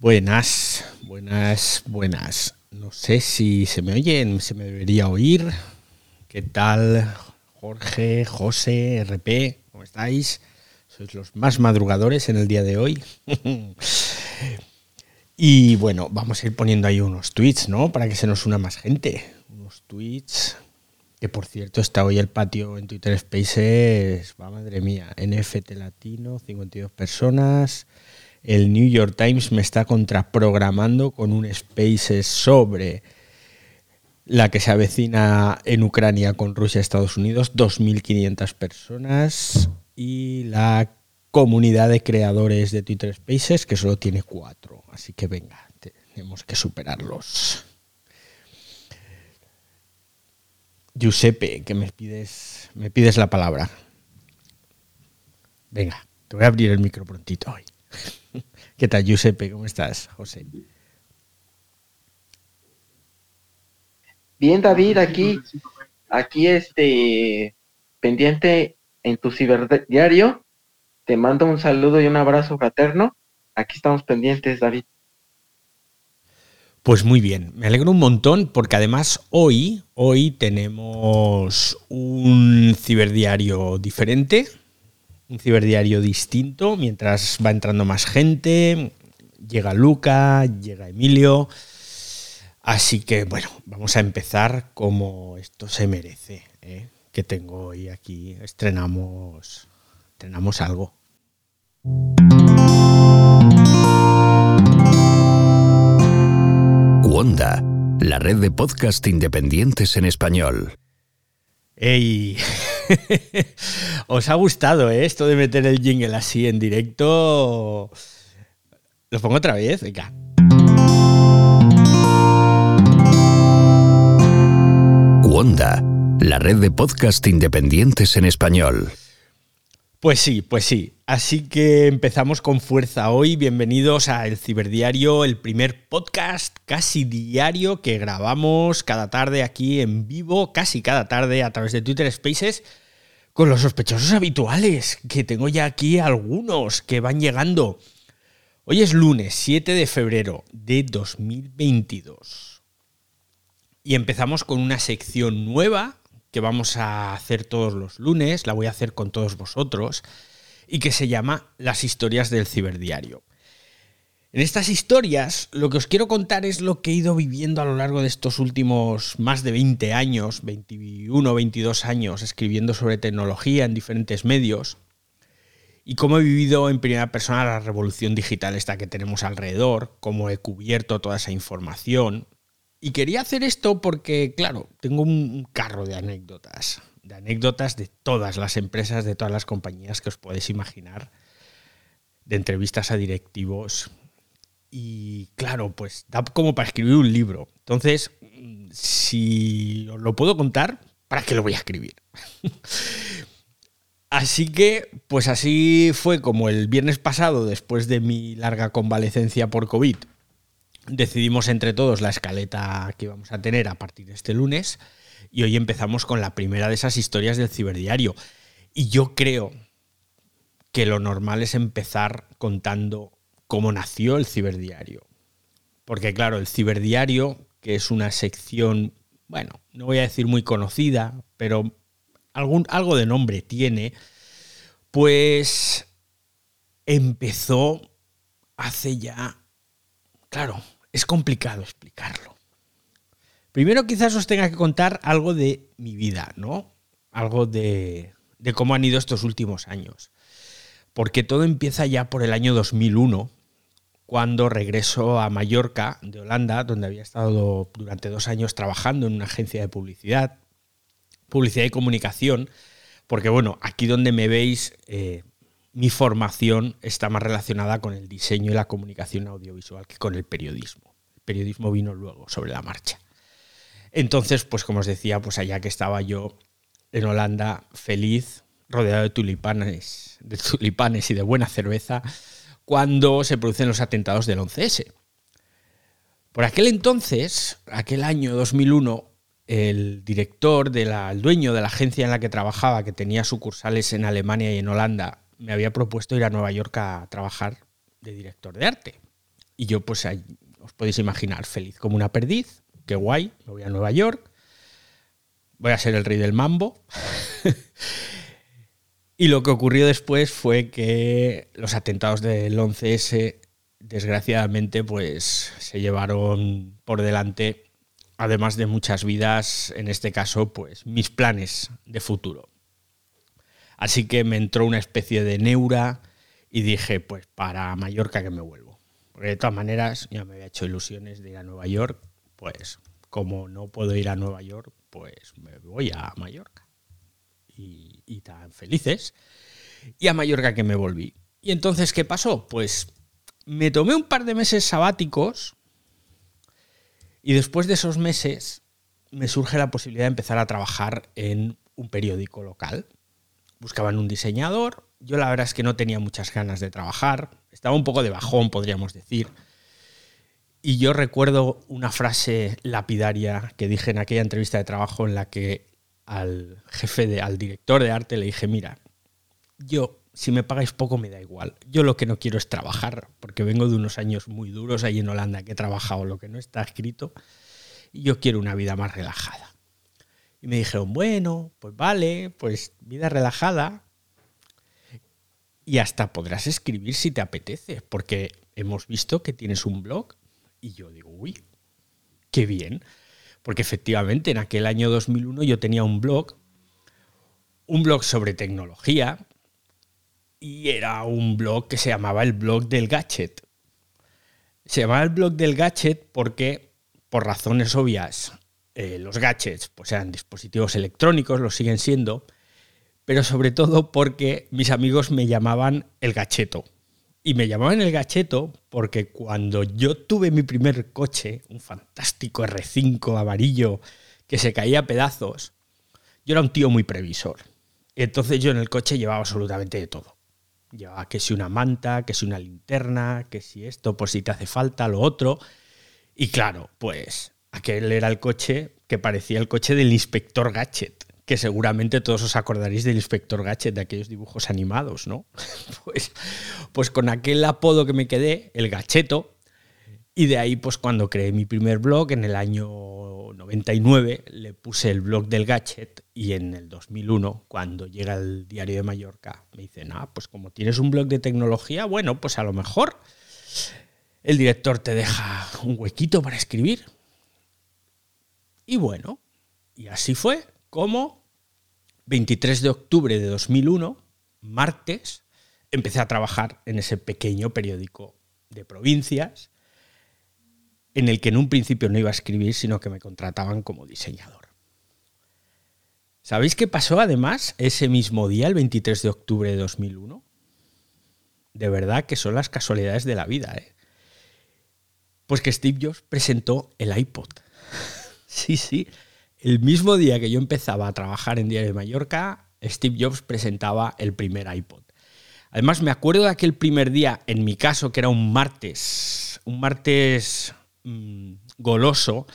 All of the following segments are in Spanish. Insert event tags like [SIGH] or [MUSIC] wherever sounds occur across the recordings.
Buenas, buenas, buenas. No sé si se me oyen, se me debería oír. ¿Qué tal, Jorge, José, RP? ¿Cómo estáis? Sois los más madrugadores en el día de hoy. [LAUGHS] y bueno, vamos a ir poniendo ahí unos tweets, ¿no? Para que se nos una más gente. Unos tweets. Que por cierto, está hoy el patio en Twitter Spaces. Va, madre mía. NFT Latino, 52 personas el New York Times me está contraprogramando con un Spaces sobre la que se avecina en Ucrania con Rusia y Estados Unidos, 2.500 personas, y la comunidad de creadores de Twitter Spaces, que solo tiene cuatro. Así que venga, tenemos que superarlos. Giuseppe, que me pides, me pides la palabra. Venga, te voy a abrir el micro prontito hoy. [LAUGHS] ¿Qué tal, Giuseppe? ¿Cómo estás, José? Bien, David, aquí, aquí este, pendiente en tu ciberdiario. Te mando un saludo y un abrazo fraterno. Aquí estamos pendientes, David. Pues muy bien, me alegro un montón porque además hoy, hoy tenemos un ciberdiario diferente, un ciberdiario distinto, mientras va entrando más gente, llega Luca, llega Emilio. Así que bueno, vamos a empezar como esto se merece. ¿eh? Que tengo hoy aquí, estrenamos, estrenamos algo. Wanda, la red de podcast independientes en español. ¡Ey! [LAUGHS] [LAUGHS] Os ha gustado ¿eh? esto de meter el jingle así en directo. Lo pongo otra vez, venga. Wanda, la red de podcast independientes en español. Pues sí, pues sí. Así que empezamos con fuerza hoy. Bienvenidos a El Ciberdiario, el primer podcast casi diario que grabamos cada tarde aquí en vivo, casi cada tarde a través de Twitter Spaces, con los sospechosos habituales, que tengo ya aquí algunos que van llegando. Hoy es lunes 7 de febrero de 2022. Y empezamos con una sección nueva que vamos a hacer todos los lunes, la voy a hacer con todos vosotros, y que se llama Las historias del ciberdiario. En estas historias lo que os quiero contar es lo que he ido viviendo a lo largo de estos últimos más de 20 años, 21, 22 años, escribiendo sobre tecnología en diferentes medios, y cómo he vivido en primera persona la revolución digital esta que tenemos alrededor, cómo he cubierto toda esa información, y quería hacer esto porque, claro, tengo un carro de anécdotas, de anécdotas de todas las empresas, de todas las compañías que os podéis imaginar, de entrevistas a directivos. Y claro, pues da como para escribir un libro. Entonces, si lo puedo contar, ¿para qué lo voy a escribir? [LAUGHS] así que, pues así fue como el viernes pasado, después de mi larga convalecencia por COVID, decidimos entre todos la escaleta que vamos a tener a partir de este lunes y hoy empezamos con la primera de esas historias del ciberdiario. Y yo creo que lo normal es empezar contando cómo nació el ciberdiario. Porque claro, el ciberdiario, que es una sección, bueno, no voy a decir muy conocida, pero algún, algo de nombre tiene, pues empezó hace ya, claro, es complicado explicarlo. Primero quizás os tenga que contar algo de mi vida, ¿no? Algo de, cómo han ido estos últimos años. Porque todo empieza ya por el año 2001, cuando regreso a Mallorca, de Holanda, donde había estado durante dos años trabajando en una agencia de publicidad, publicidad y comunicación, porque bueno, aquí donde me veis, eh, mi formación está más relacionada con el diseño y la comunicación audiovisual que con el periodismo. El periodismo vino luego, sobre la marcha. Entonces, pues como os decía, pues allá que estaba yo en Holanda, feliz, rodeado de tulipanes, de tulipanes y de buena cerveza, cuando se producen los atentados del 11S. Por aquel entonces, aquel año 2001, el director, de el dueño de la agencia en la que trabajaba, que tenía sucursales en Alemania y en Holanda, me había propuesto ir a Nueva York a trabajar de director de arte. Y yo, pues, os podéis imaginar, feliz como una perdiz, qué guay, me voy a Nueva York, voy a ser el rey del mambo. [LAUGHS] y lo que ocurrió después fue que los atentados del 11S, desgraciadamente, pues se llevaron por delante, además de muchas vidas, en este caso, pues mis planes de futuro. Así que me entró una especie de neura y dije, pues para Mallorca que me vuelvo. Porque de todas maneras ya me había hecho ilusiones de ir a Nueva York, pues como no puedo ir a Nueva York, pues me voy a Mallorca. Y, tan felices. Y a Mallorca que me volví. Y entonces, ¿qué pasó? Pues me tomé un par de meses sabáticos y después de esos meses me surge la posibilidad de empezar a trabajar en un periódico local. Buscaban un diseñador, yo la verdad es que no tenía muchas ganas de trabajar, estaba un poco de bajón, podríamos decir. Y yo recuerdo una frase lapidaria que dije en aquella entrevista de trabajo en la que al jefe, de, al director de arte le dije, mira, yo, si me pagáis poco me da igual. Yo lo que no quiero es trabajar, porque vengo de unos años muy duros ahí en Holanda que he trabajado lo que no está escrito, y yo quiero una vida más relajada. Y me dijeron, bueno, pues vale, pues vida relajada, y hasta podrás escribir si te apetece, porque hemos visto que tienes un blog y yo digo, uy, qué bien. Porque efectivamente en aquel año 2001 yo tenía un blog, un blog sobre tecnología, y era un blog que se llamaba el blog del gadget. Se llamaba el blog del gadget porque, por razones obvias, eh, los gadgets pues eran dispositivos electrónicos, lo siguen siendo, pero sobre todo porque mis amigos me llamaban el gacheto. Y me llamaban el gacheto porque cuando yo tuve mi primer coche, un fantástico R5 amarillo que se caía a pedazos, yo era un tío muy previsor. Entonces yo en el coche llevaba absolutamente de todo. Llevaba que si una manta, que si una linterna, que si esto, por si te hace falta, lo otro. Y claro, pues aquel era el coche que parecía el coche del inspector Gadget que seguramente todos os acordaréis del inspector Gadget, de aquellos dibujos animados, ¿no? [LAUGHS] Pues, pues con aquel apodo que me quedé, el gacheto, y de ahí, pues cuando creé mi primer blog, en el año 99, le puse el blog del gadget y en el 2001, cuando llega el diario de Mallorca, me dicen, ah, pues como tienes un blog de tecnología, bueno, pues a lo mejor el director te deja un huequito para escribir. Y bueno, y así fue como 23 de octubre de 2001, martes, empecé a trabajar en ese pequeño periódico de provincias, en el que en un principio no iba a escribir, sino que me contrataban como diseñador. ¿Sabéis qué pasó además ese mismo día, el 23 de octubre de 2001? De verdad que son las casualidades de la vida, ¿eh? Pues que Steve Jobs presentó el iPod. [LAUGHS] sí, sí, el mismo día que yo empezaba a trabajar en Diario de Mallorca, Steve Jobs presentaba el primer iPod. Además, me acuerdo de aquel primer día, en mi caso, que era un martes, un martes mm, goloso,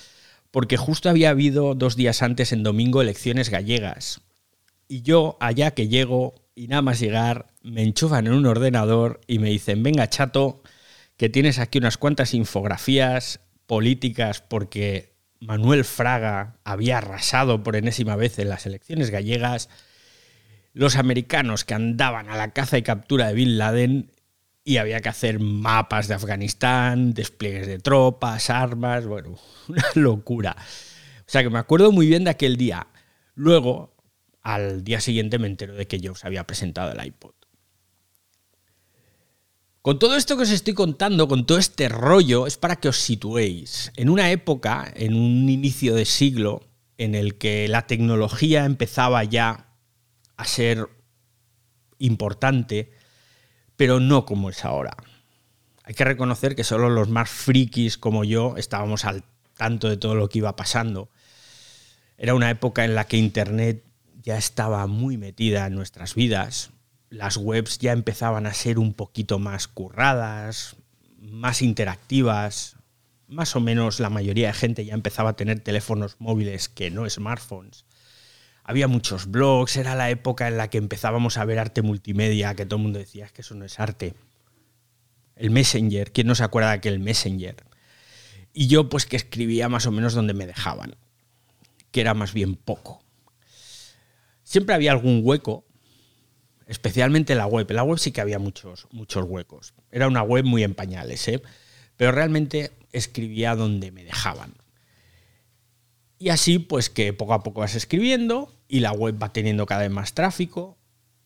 porque justo había habido dos días antes, en domingo, elecciones gallegas. Y yo, allá que llego, y nada más llegar, me enchufan en un ordenador y me dicen, venga chato, que tienes aquí unas cuantas infografías políticas porque Manuel Fraga había arrasado por enésima vez en las elecciones gallegas, los americanos que andaban a la caza y captura de Bin Laden y había que hacer mapas de Afganistán, despliegues de tropas, armas, bueno, [LAUGHS] una locura. O sea que me acuerdo muy bien de aquel día. Luego, al día siguiente me entero de que Jobs había presentado el iPod. Con todo esto que os estoy contando, con todo este rollo, es para que os situéis en una época, en un inicio de siglo, en el que la tecnología empezaba ya a ser importante, pero no como es ahora. Hay que reconocer que solo los más frikis como yo estábamos al tanto de todo lo que iba pasando. Era una época en la que Internet ya estaba muy metida en nuestras vidas, las webs ya empezaban a ser un poquito más curradas, más interactivas, más o menos la mayoría de gente ya empezaba a tener teléfonos móviles que no smartphones. Había muchos blogs, era la época en la que empezábamos a ver arte multimedia, que todo el mundo decía que eso no es arte. el Messenger. ¿Quién no se acuerda de aquel Messenger? Y yo pues que escribía más o menos donde me dejaban, que era más bien poco. Siempre había algún hueco, especialmente en la web. En la web sí que había muchos, muchos huecos. Era una web muy en pañales, ¿eh? pero realmente escribía donde me dejaban. Y así pues que poco a poco vas escribiendo y la web va teniendo cada vez más tráfico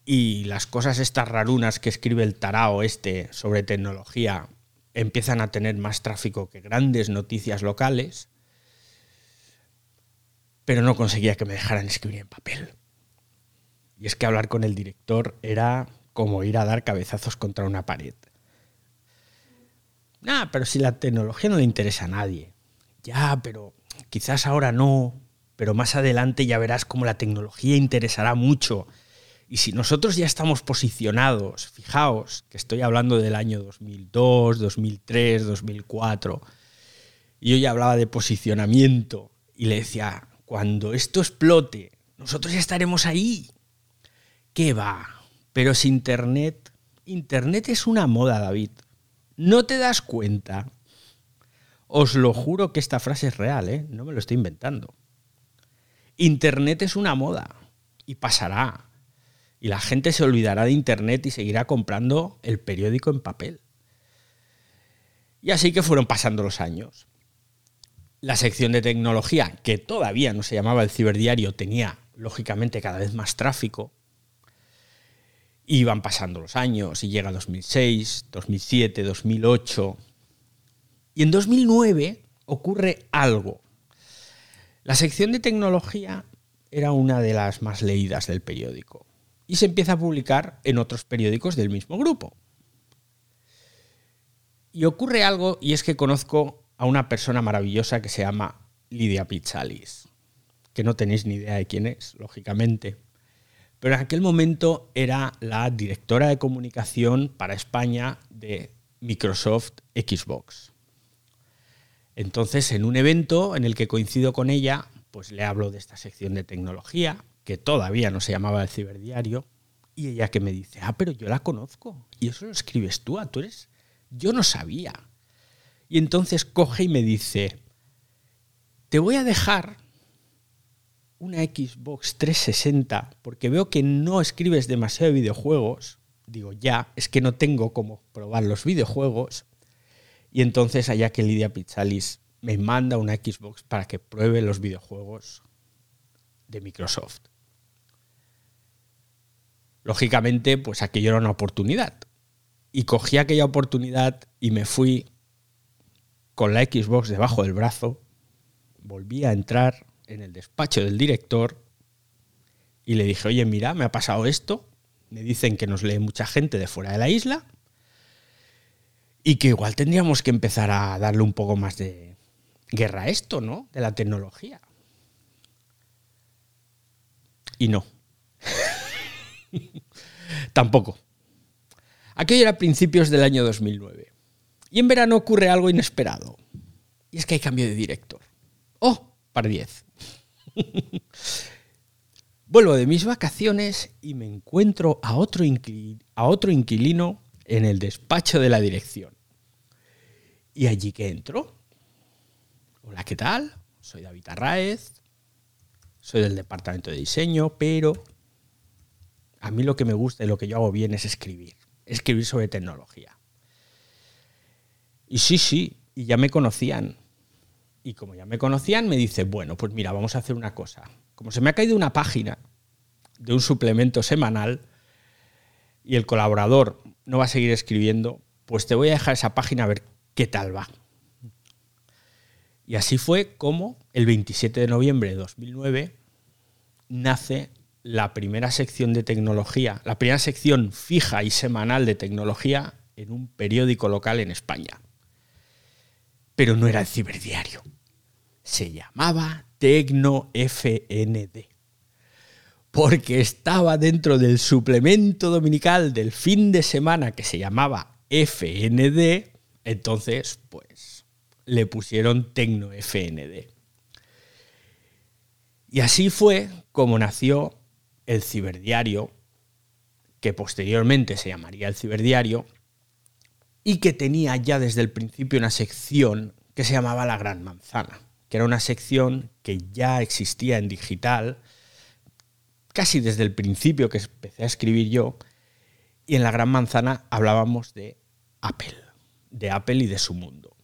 y las cosas estas rarunas que escribe el tarao este sobre tecnología empiezan a tener más tráfico que grandes noticias locales, pero no conseguía que me dejaran escribir en papel. Y es que hablar con el director era como ir a dar cabezazos contra una pared. Nah, pero si la tecnología no le interesa a nadie. Ya, pero quizás ahora no, pero más adelante ya verás cómo la tecnología interesará mucho y si nosotros ya estamos posicionados, fijaos que estoy hablando del año 2002, 2003, 2004, y yo ya hablaba de posicionamiento y le decía, cuando esto explote, nosotros ya estaremos ahí. ¿Qué va? Pero si Internet, Internet es una moda, David. ¿No te das cuenta? Os lo juro que esta frase es real, ¿eh? no me lo estoy inventando. Internet es una moda y pasará y la gente se olvidará de Internet y seguirá comprando el periódico en papel. Y así que fueron pasando los años. La sección de tecnología, que todavía no se llamaba el ciberdiario, tenía lógicamente cada vez más tráfico. Iban pasando los años y llega 2006, 2007, 2008. Y en 2009 ocurre algo. La sección de tecnología era una de las más leídas del periódico y se empieza a publicar en otros periódicos del mismo grupo. Y ocurre algo y es que conozco a una persona maravillosa que se llama Lidia Pizzalis, que no tenéis ni idea de quién es, lógicamente. Pero en aquel momento era la directora de comunicación para España de Microsoft Xbox. Entonces, en un evento en el que coincido con ella, pues le hablo de esta sección de tecnología, que todavía no se llamaba el ciberdiario, y ella que me dice, ah, pero yo la conozco, y eso lo escribes tú, ¿a tú eres? Yo no sabía. Y entonces coge y me dice, te voy a dejar una Xbox 360 porque veo que no escribes demasiado de videojuegos. Digo, ya, es que no tengo cómo probar los videojuegos. Y entonces allá que Lidia Pizzalis me manda una Xbox para que pruebe los videojuegos de Microsoft. Lógicamente, pues aquello era una oportunidad. Y cogí aquella oportunidad y me fui con la Xbox debajo del brazo, volví a entrar en el despacho del director y le dije, oye, mira, me ha pasado esto, me dicen que nos lee mucha gente de fuera de la isla y que igual tendríamos que empezar a darle un poco más de guerra a esto, ¿no? De la tecnología. Y no. [LAUGHS] Tampoco. Aquello era principios del año 2009. Y en verano ocurre algo inesperado. Y es que hay cambio de director. ¡Oh! Par 10. [LAUGHS] Vuelvo de mis vacaciones y me encuentro a otro, a otro inquilino en el despacho de la dirección. Y allí que entro. Hola, ¿qué tal? Soy David Arraez. Soy del departamento de diseño, pero a mí lo que me gusta y lo que yo hago bien es escribir, escribir sobre tecnología. Y sí, sí, y ya me conocían. Y como ya me conocían, me dice, bueno, pues mira, vamos a hacer una cosa. Como se me ha caído una página de un suplemento semanal y el colaborador no va a seguir escribiendo, pues te voy a dejar esa página a ver qué tal va. Y así fue como el 27 de noviembre de 2009 nace la primera sección de tecnología, la primera sección fija y semanal de tecnología en un periódico local en España. Pero no era el ciberdiario. Se llamaba Tecno FND. Porque estaba dentro del suplemento dominical del fin de semana que se llamaba FND, entonces pues le pusieron Tecno FND. Y así fue como nació el ciberdiario, que posteriormente se llamaría el ciberdiario, y que tenía ya desde el principio una sección que se llamaba La Gran Manzana, que era una sección que ya existía en digital, casi desde el principio que empecé a escribir yo, y en La Gran Manzana hablábamos de Apple, de Apple y de su mundo.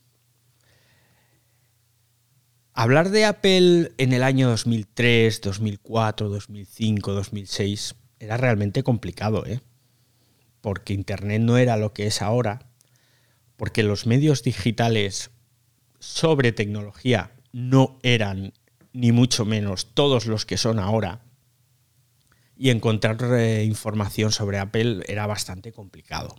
Hablar de Apple en el año 2003, 2004, 2005, 2006 era realmente complicado, ¿eh? porque Internet no era lo que es ahora, porque los medios digitales sobre tecnología no eran ni mucho menos todos los que son ahora, y encontrar eh, información sobre Apple era bastante complicado.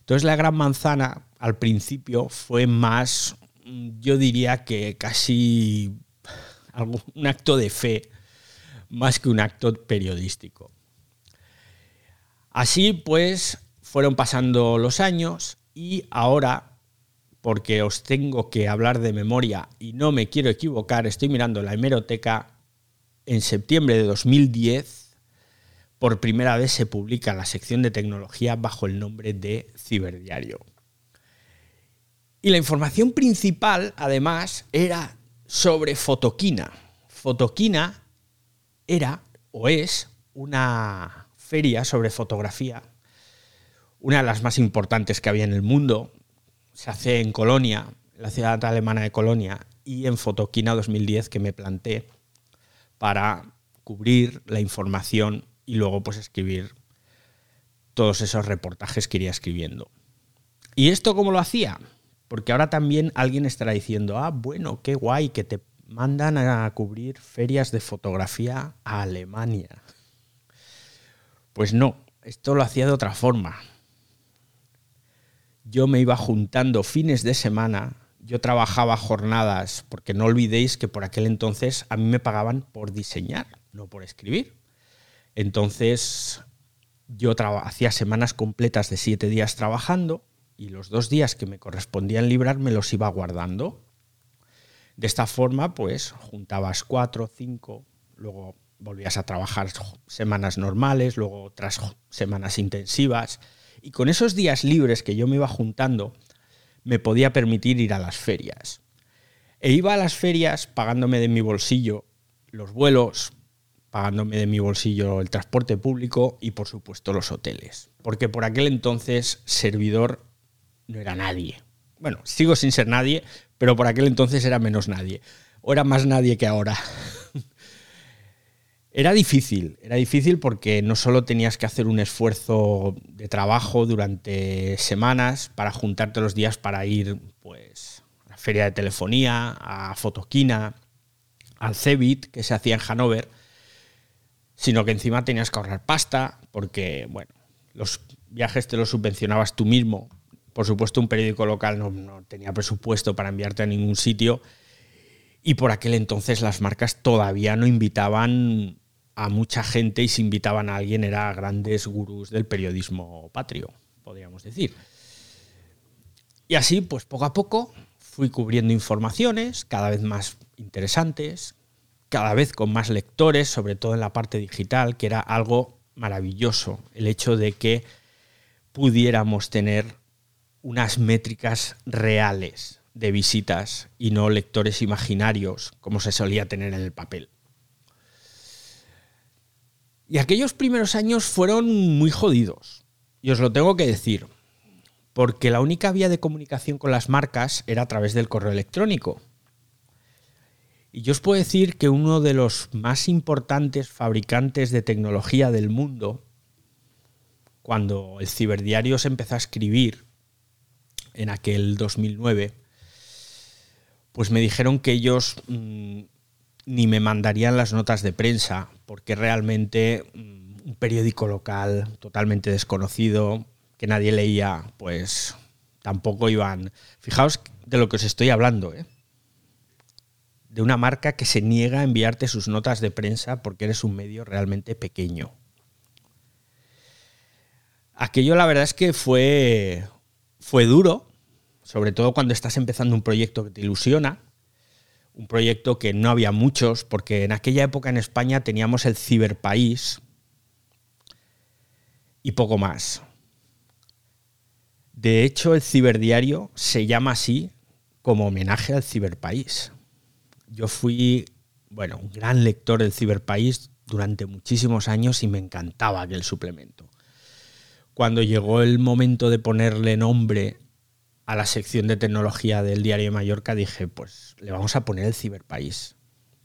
Entonces la gran manzana al principio fue más yo diría que casi un acto de fe más que un acto periodístico. Así pues, fueron pasando los años y ahora, porque os tengo que hablar de memoria y no me quiero equivocar, estoy mirando la hemeroteca, en septiembre de 2010, por primera vez se publica la sección de tecnología bajo el nombre de Ciberdiario. Y la información principal, además, era sobre Fotoquina. Fotoquina era o es una feria sobre fotografía, una de las más importantes que había en el mundo. Se hace en Colonia, la ciudad alemana de Colonia, y en Fotoquina 2010 que me planté para cubrir la información y luego pues escribir todos esos reportajes que iría escribiendo. ¿Y esto cómo lo hacía? Porque ahora también alguien estará diciendo, ah, bueno, qué guay que te mandan a cubrir ferias de fotografía a Alemania. Pues no, esto lo hacía de otra forma. Yo me iba juntando fines de semana, yo trabajaba jornadas, porque no olvidéis que por aquel entonces a mí me pagaban por diseñar, no por escribir. Entonces yo hacía semanas completas de siete días trabajando y los dos días que me correspondían librar me los iba guardando. De esta forma, pues juntabas cuatro, cinco, luego volvías a trabajar semanas normales, luego otras semanas intensivas. Y con esos días libres que yo me iba juntando, me podía permitir ir a las ferias. E iba a las ferias pagándome de mi bolsillo los vuelos, pagándome de mi bolsillo el transporte público y por supuesto los hoteles. Porque por aquel entonces servidor no era nadie. Bueno, sigo sin ser nadie, pero por aquel entonces era menos nadie. O era más nadie que ahora. [LAUGHS] era difícil, era difícil porque no solo tenías que hacer un esfuerzo de trabajo durante semanas para juntarte los días para ir pues, a la feria de telefonía, a Fotoquina, al Cebit, que se hacía en Hanover, sino que encima tenías que ahorrar pasta porque, bueno, los viajes te los subvencionabas tú mismo. Por supuesto, un periódico local no, tenía presupuesto para enviarte a ningún sitio y por aquel entonces las marcas todavía no invitaban a mucha gente y si invitaban a alguien era grandes gurús del periodismo patrio, podríamos decir. Y así, pues poco a poco fui cubriendo informaciones cada vez más interesantes, cada vez con más lectores, sobre todo en la parte digital, que era algo maravilloso, el hecho de que pudiéramos tener unas métricas reales de visitas y no lectores imaginarios como se solía tener en el papel. Y aquellos primeros años fueron muy jodidos, y os lo tengo que decir, porque la única vía de comunicación con las marcas era a través del correo electrónico. Y yo os puedo decir que uno de los más importantes fabricantes de tecnología del mundo, cuando el ciberdiario se empezó a escribir en aquel 2009, pues me dijeron que ellos mm, ni me mandarían las notas de prensa, porque realmente mm, un periódico local totalmente desconocido, que nadie leía, pues tampoco iban... Fijaos de lo que os estoy hablando, ¿eh? de una marca que se niega a enviarte sus notas de prensa porque eres un medio realmente pequeño. Aquello la verdad es que fue fue duro, sobre todo cuando estás empezando un proyecto que te ilusiona, un proyecto que no había muchos, porque en aquella época en España teníamos el ciberpaís y poco más. De hecho, el ciberdiario se llama así como homenaje al ciberpaís. Yo fui, bueno, un gran lector del ciberpaís durante muchísimos años y me encantaba aquel suplemento. Cuando llegó el momento de ponerle nombre a la sección de tecnología del Diario de Mallorca, dije, pues le vamos a poner el ciberpaís,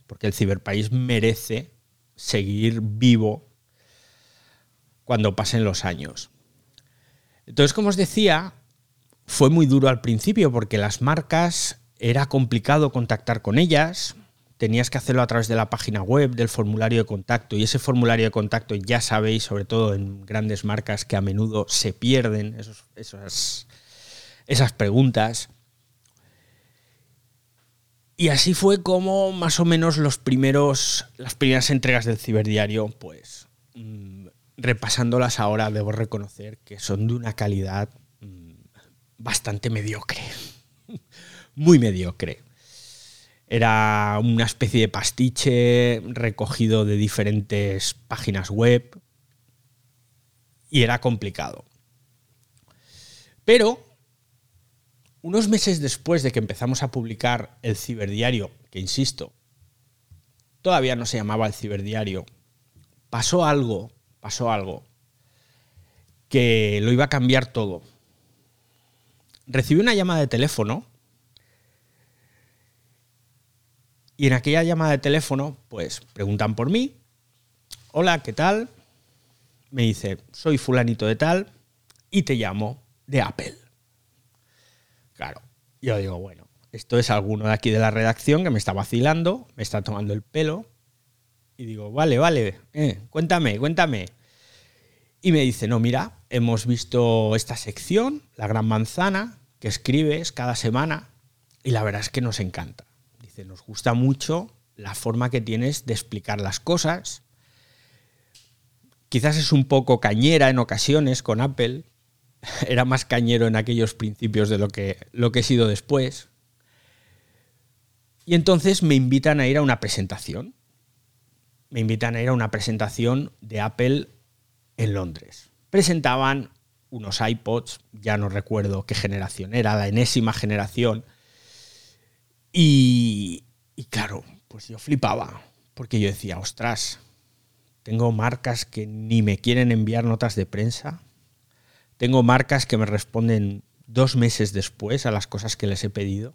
porque el ciberpaís merece seguir vivo cuando pasen los años. Entonces, como os decía, fue muy duro al principio porque las marcas era complicado contactar con ellas, tenías que hacerlo a través de la página web, del formulario de contacto, y ese formulario de contacto ya sabéis, sobre todo en grandes marcas, que a menudo se pierden esas, esas preguntas. Y así fue como más o menos los primeros, las primeras entregas del ciberdiario, pues mm, repasándolas ahora debo reconocer que son de una calidad mm, bastante mediocre, [LAUGHS] muy mediocre. Era una especie de pastiche recogido de diferentes páginas web y era complicado. Pero unos meses después de que empezamos a publicar el ciberdiario, que insisto, todavía no se llamaba el ciberdiario, pasó algo, pasó algo que lo iba a cambiar todo. Recibí una llamada de teléfono y en aquella llamada de teléfono, pues preguntan por mí. Hola, ¿qué tal? Me dice, soy fulanito de tal y te llamo de Apple. Yo digo, bueno, esto es alguno de aquí de la redacción que me está vacilando, me está tomando el pelo. Y digo, vale, vale, eh, cuéntame, cuéntame. Y me dice, no, mira, hemos visto esta sección, La Gran Manzana, que escribes cada semana, y la verdad es que nos encanta. Dice, nos gusta mucho la forma que tienes de explicar las cosas. Quizás es un poco cañera en ocasiones con Apple, [LAUGHS] era más cañero en aquellos principios de lo que, lo que he sido después. Y entonces me invitan a ir a una presentación. Me invitan a ir a una presentación de Apple en Londres. Presentaban unos iPods, ya no recuerdo qué generación era, la enésima generación. Y, y claro, pues yo flipaba, porque yo decía, ostras, tengo marcas que ni me quieren enviar notas de prensa, tengo marcas que me responden dos meses después a las cosas que les he pedido.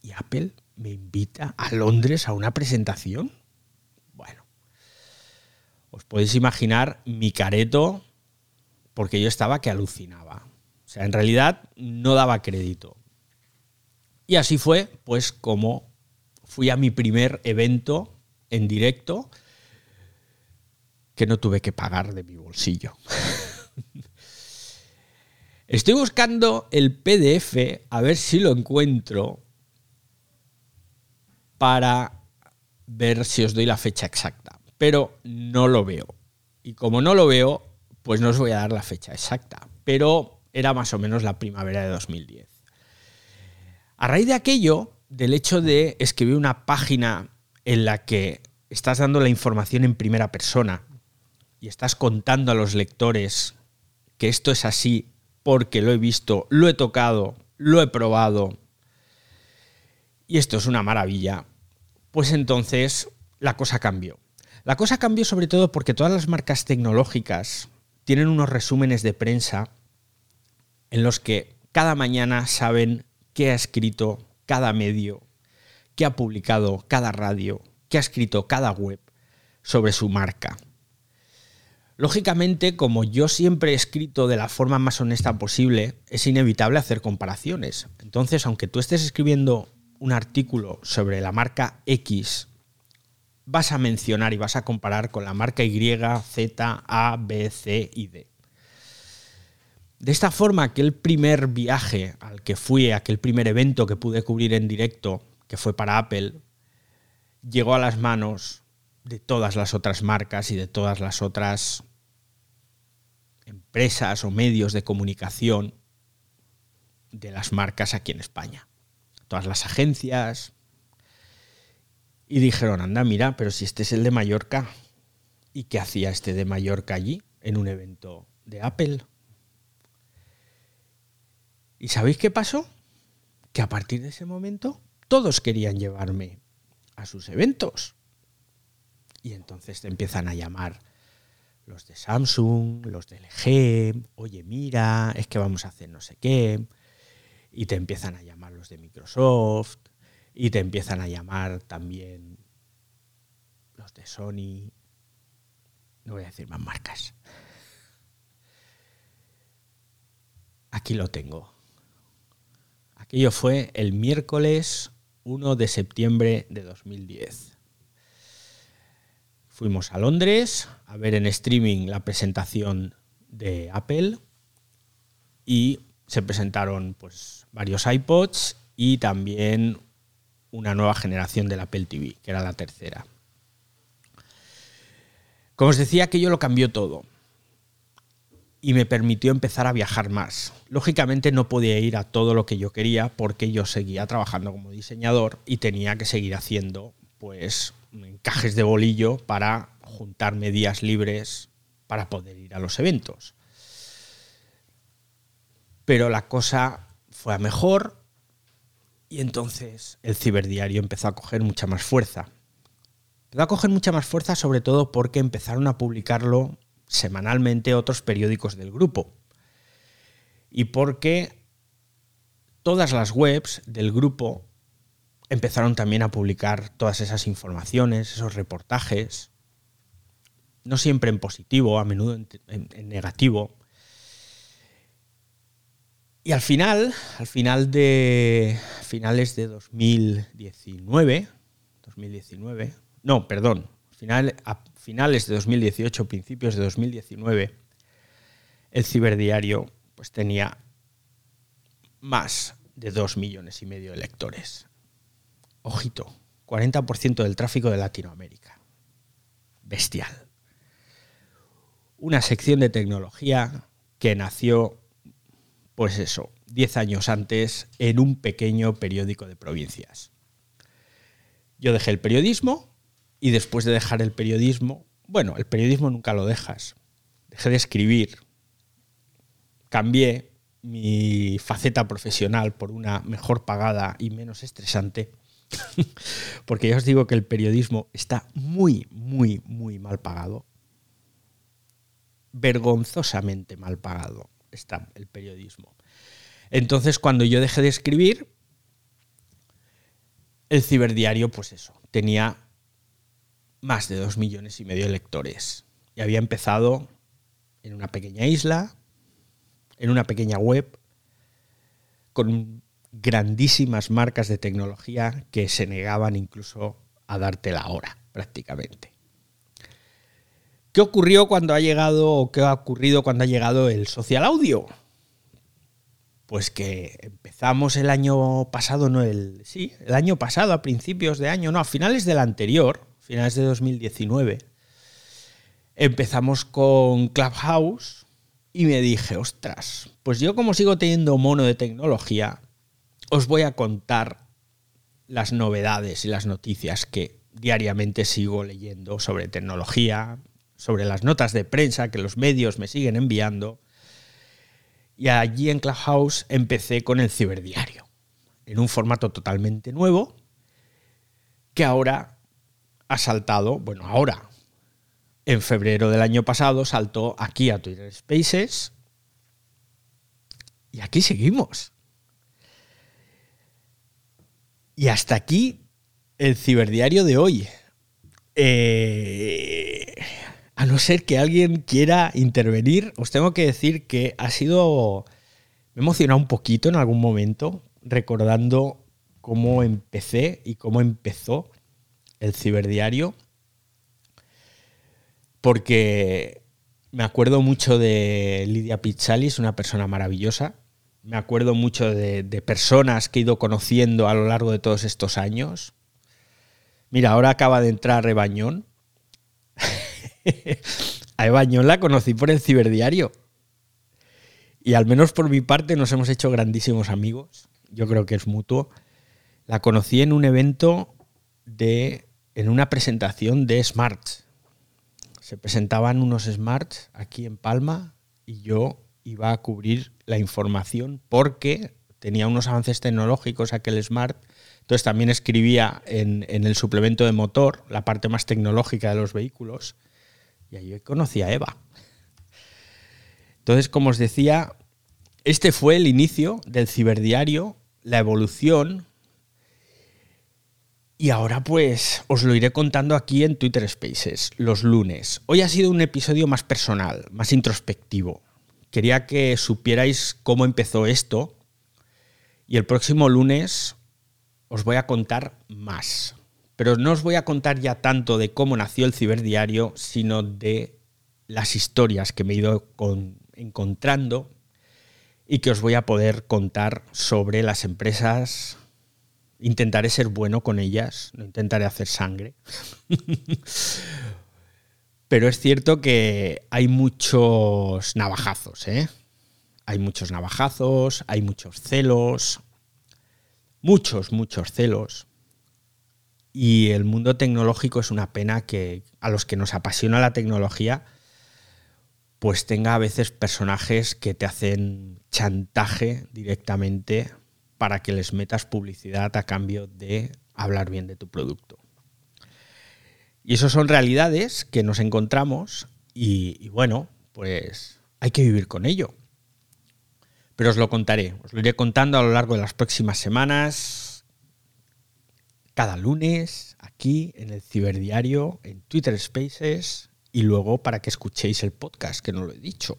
Y Apple me invita a Londres a una presentación. Bueno, os podéis imaginar mi careto porque yo estaba que alucinaba. O sea, en realidad no daba crédito. Y así fue, pues, como fui a mi primer evento en directo que no tuve que pagar de mi bolsillo. [LAUGHS] Estoy buscando el PDF a ver si lo encuentro para ver si os doy la fecha exacta. Pero no lo veo. Y como no lo veo, pues no os voy a dar la fecha exacta. Pero era más o menos la primavera de 2010. A raíz de aquello, del hecho de escribir una página en la que estás dando la información en primera persona y estás contando a los lectores que esto es así porque lo he visto, lo he tocado, lo he probado y esto es una maravilla, pues entonces la cosa cambió. La cosa cambió sobre todo porque todas las marcas tecnológicas tienen unos resúmenes de prensa en los que cada mañana saben qué ha escrito cada medio, qué ha publicado cada radio, qué ha escrito cada web sobre su marca. Lógicamente, como yo siempre he escrito de la forma más honesta posible, es inevitable hacer comparaciones. Entonces, aunque tú estés escribiendo un artículo sobre la marca X, vas a mencionar y vas a comparar con la marca Y, Z, A, B, C y D. De esta forma, aquel primer viaje al que fui, aquel primer evento que pude cubrir en directo, que fue para Apple, llegó a las manos de todas las otras marcas y de todas las otras empresas o medios de comunicación de las marcas aquí en España. Todas las agencias. Y dijeron, anda, mira, pero si este es el de Mallorca. ¿Y qué hacía este de Mallorca allí en un evento de Apple? ¿Y sabéis qué pasó? Que a partir de ese momento todos querían llevarme a sus eventos. Y entonces te empiezan a llamar los de Samsung, los de LG, oye, mira, es que vamos a hacer no sé qué. Y te empiezan a llamar los de Microsoft. Y te empiezan a llamar también los de Sony. No voy a decir más marcas. Aquí lo tengo. Aquello fue el miércoles 1 de septiembre de 2010. Fuimos a Londres a ver en streaming la presentación de Apple y se presentaron pues varios iPods y también una nueva generación del Apple TV, que era la tercera. Como os decía, aquello lo cambió todo y me permitió empezar a viajar más. Lógicamente no podía ir a todo lo que yo quería porque yo seguía trabajando como diseñador y tenía que seguir haciendo pues encajes de bolillo para juntarme días libres para poder ir a los eventos. Pero la cosa fue a mejor y entonces el ciberdiario empezó a coger mucha más fuerza. Empezó a coger mucha más fuerza sobre todo porque empezaron a publicarlo semanalmente otros periódicos del grupo. Y porque todas las webs del grupo empezaron también a publicar todas esas informaciones, esos reportajes, no siempre en positivo, a menudo en, negativo. Y al final, al final de finales de 2019, 2019, no, perdón, final, a finales de 2018, principios de 2019, el ciberdiario pues tenía más de 2 millones y medio de lectores. Ojito, 40% del tráfico de Latinoamérica. Bestial. Una sección de tecnología que nació, pues eso, 10 años antes en un pequeño periódico de provincias. Yo dejé el periodismo y después de dejar el periodismo, bueno, el periodismo nunca lo dejas. Dejé de escribir. Cambié mi faceta profesional por una mejor pagada y menos estresante. [LAUGHS] Porque ya os digo que el periodismo está muy, muy, muy mal pagado. Vergonzosamente mal pagado está el periodismo. Entonces, cuando yo dejé de escribir, el ciberdiario, pues eso, tenía más de dos millones y medio de lectores. Y había empezado en una pequeña isla, en una pequeña web, con grandísimas marcas de tecnología que se negaban incluso a darte la hora, prácticamente. ¿Qué ocurrió cuando ha llegado o qué ha ocurrido cuando ha llegado el social audio? Pues que empezamos el año pasado, no el. Sí, el año pasado, a principios de año, no, a finales del anterior, finales de 2019, empezamos con Clubhouse y me dije, ostras, pues yo como sigo teniendo mono de tecnología, os voy a contar las novedades y las noticias que diariamente sigo leyendo sobre tecnología, sobre las notas de prensa que los medios me siguen enviando. Y allí en Clubhouse empecé con el ciberdiario, en un formato totalmente nuevo, que ahora ha saltado, bueno, ahora, en febrero del año pasado, saltó aquí a Twitter Spaces. Y aquí seguimos. Y hasta aquí el ciberdiario de hoy. Eh, a no ser que alguien quiera intervenir, os tengo que decir que ha sido... Me he emocionado un poquito en algún momento recordando cómo empecé y cómo empezó el ciberdiario, porque me acuerdo mucho de Lidia Pizzalis, una persona maravillosa. Me acuerdo mucho de, personas que he ido conociendo a lo largo de todos estos años. Mira, ahora acaba de entrar Ebañón. [LAUGHS] a Ebañón la conocí por el ciberdiario. Y al menos por mi parte nos hemos hecho grandísimos amigos. Yo creo que es mutuo. La conocí en un evento de en una presentación de Smarts. Se presentaban unos Smarts aquí en Palma y yo iba a cubrir la información porque tenía unos avances tecnológicos aquel Smart. Entonces también escribía en, el suplemento de motor, la parte más tecnológica de los vehículos. Y ahí conocí a Eva. Entonces, como os decía, este fue el inicio del ciberdiario, la evolución. Y ahora pues os lo iré contando aquí en Twitter Spaces, los lunes. Hoy ha sido un episodio más personal, más introspectivo. Quería que supierais cómo empezó esto y el próximo lunes os voy a contar más. Pero no os voy a contar ya tanto de cómo nació el ciberdiario, sino de las historias que me he ido encontrando y que os voy a poder contar sobre las empresas. Intentaré ser bueno con ellas, no intentaré hacer sangre. [LAUGHS] Pero es cierto que hay muchos navajazos, ¿eh? Hay muchos navajazos, hay muchos celos, muchos, muchos celos. Y el mundo tecnológico es una pena que a los que nos apasiona la tecnología, pues tenga a veces personajes que te hacen chantaje directamente para que les metas publicidad a cambio de hablar bien de tu producto. Y eso son realidades que nos encontramos y, bueno, pues hay que vivir con ello pero os lo contaré, os lo iré contando a lo largo de las próximas semanas, cada lunes, aquí en el Ciberdiario, en Twitter Spaces y luego para que escuchéis el podcast, que no lo he dicho.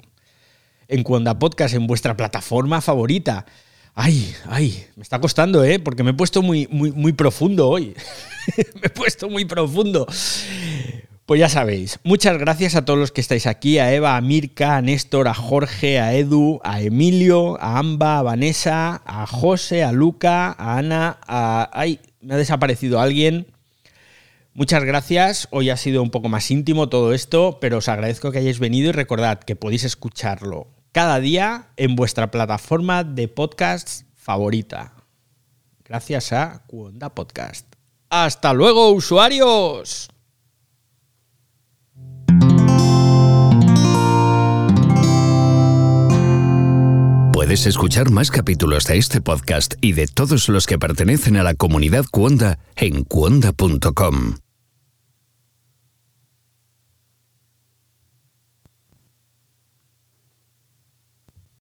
En Cuanda Podcast, en vuestra plataforma favorita. Ay, ay, me está costando, ¿eh? Porque me he puesto muy, muy, muy profundo hoy. [LAUGHS] me he puesto muy profundo. Pues ya sabéis, muchas gracias a todos los que estáis aquí, a Eva, a Mirka, a Néstor, a Jorge, a Edu, a Emilio, a Amba, a Vanessa, a José, a Luca, a Ana, a... ¡Ay! Me ha desaparecido alguien. Muchas gracias, hoy ha sido un poco más íntimo todo esto, pero os agradezco que hayáis venido y recordad que podéis escucharlo cada día en vuestra plataforma de podcast favorita. Gracias a Cuonda Podcast. ¡Hasta luego, usuarios! Puedes escuchar más capítulos de este podcast y de todos los que pertenecen a la comunidad Cuonda en cuonda.com.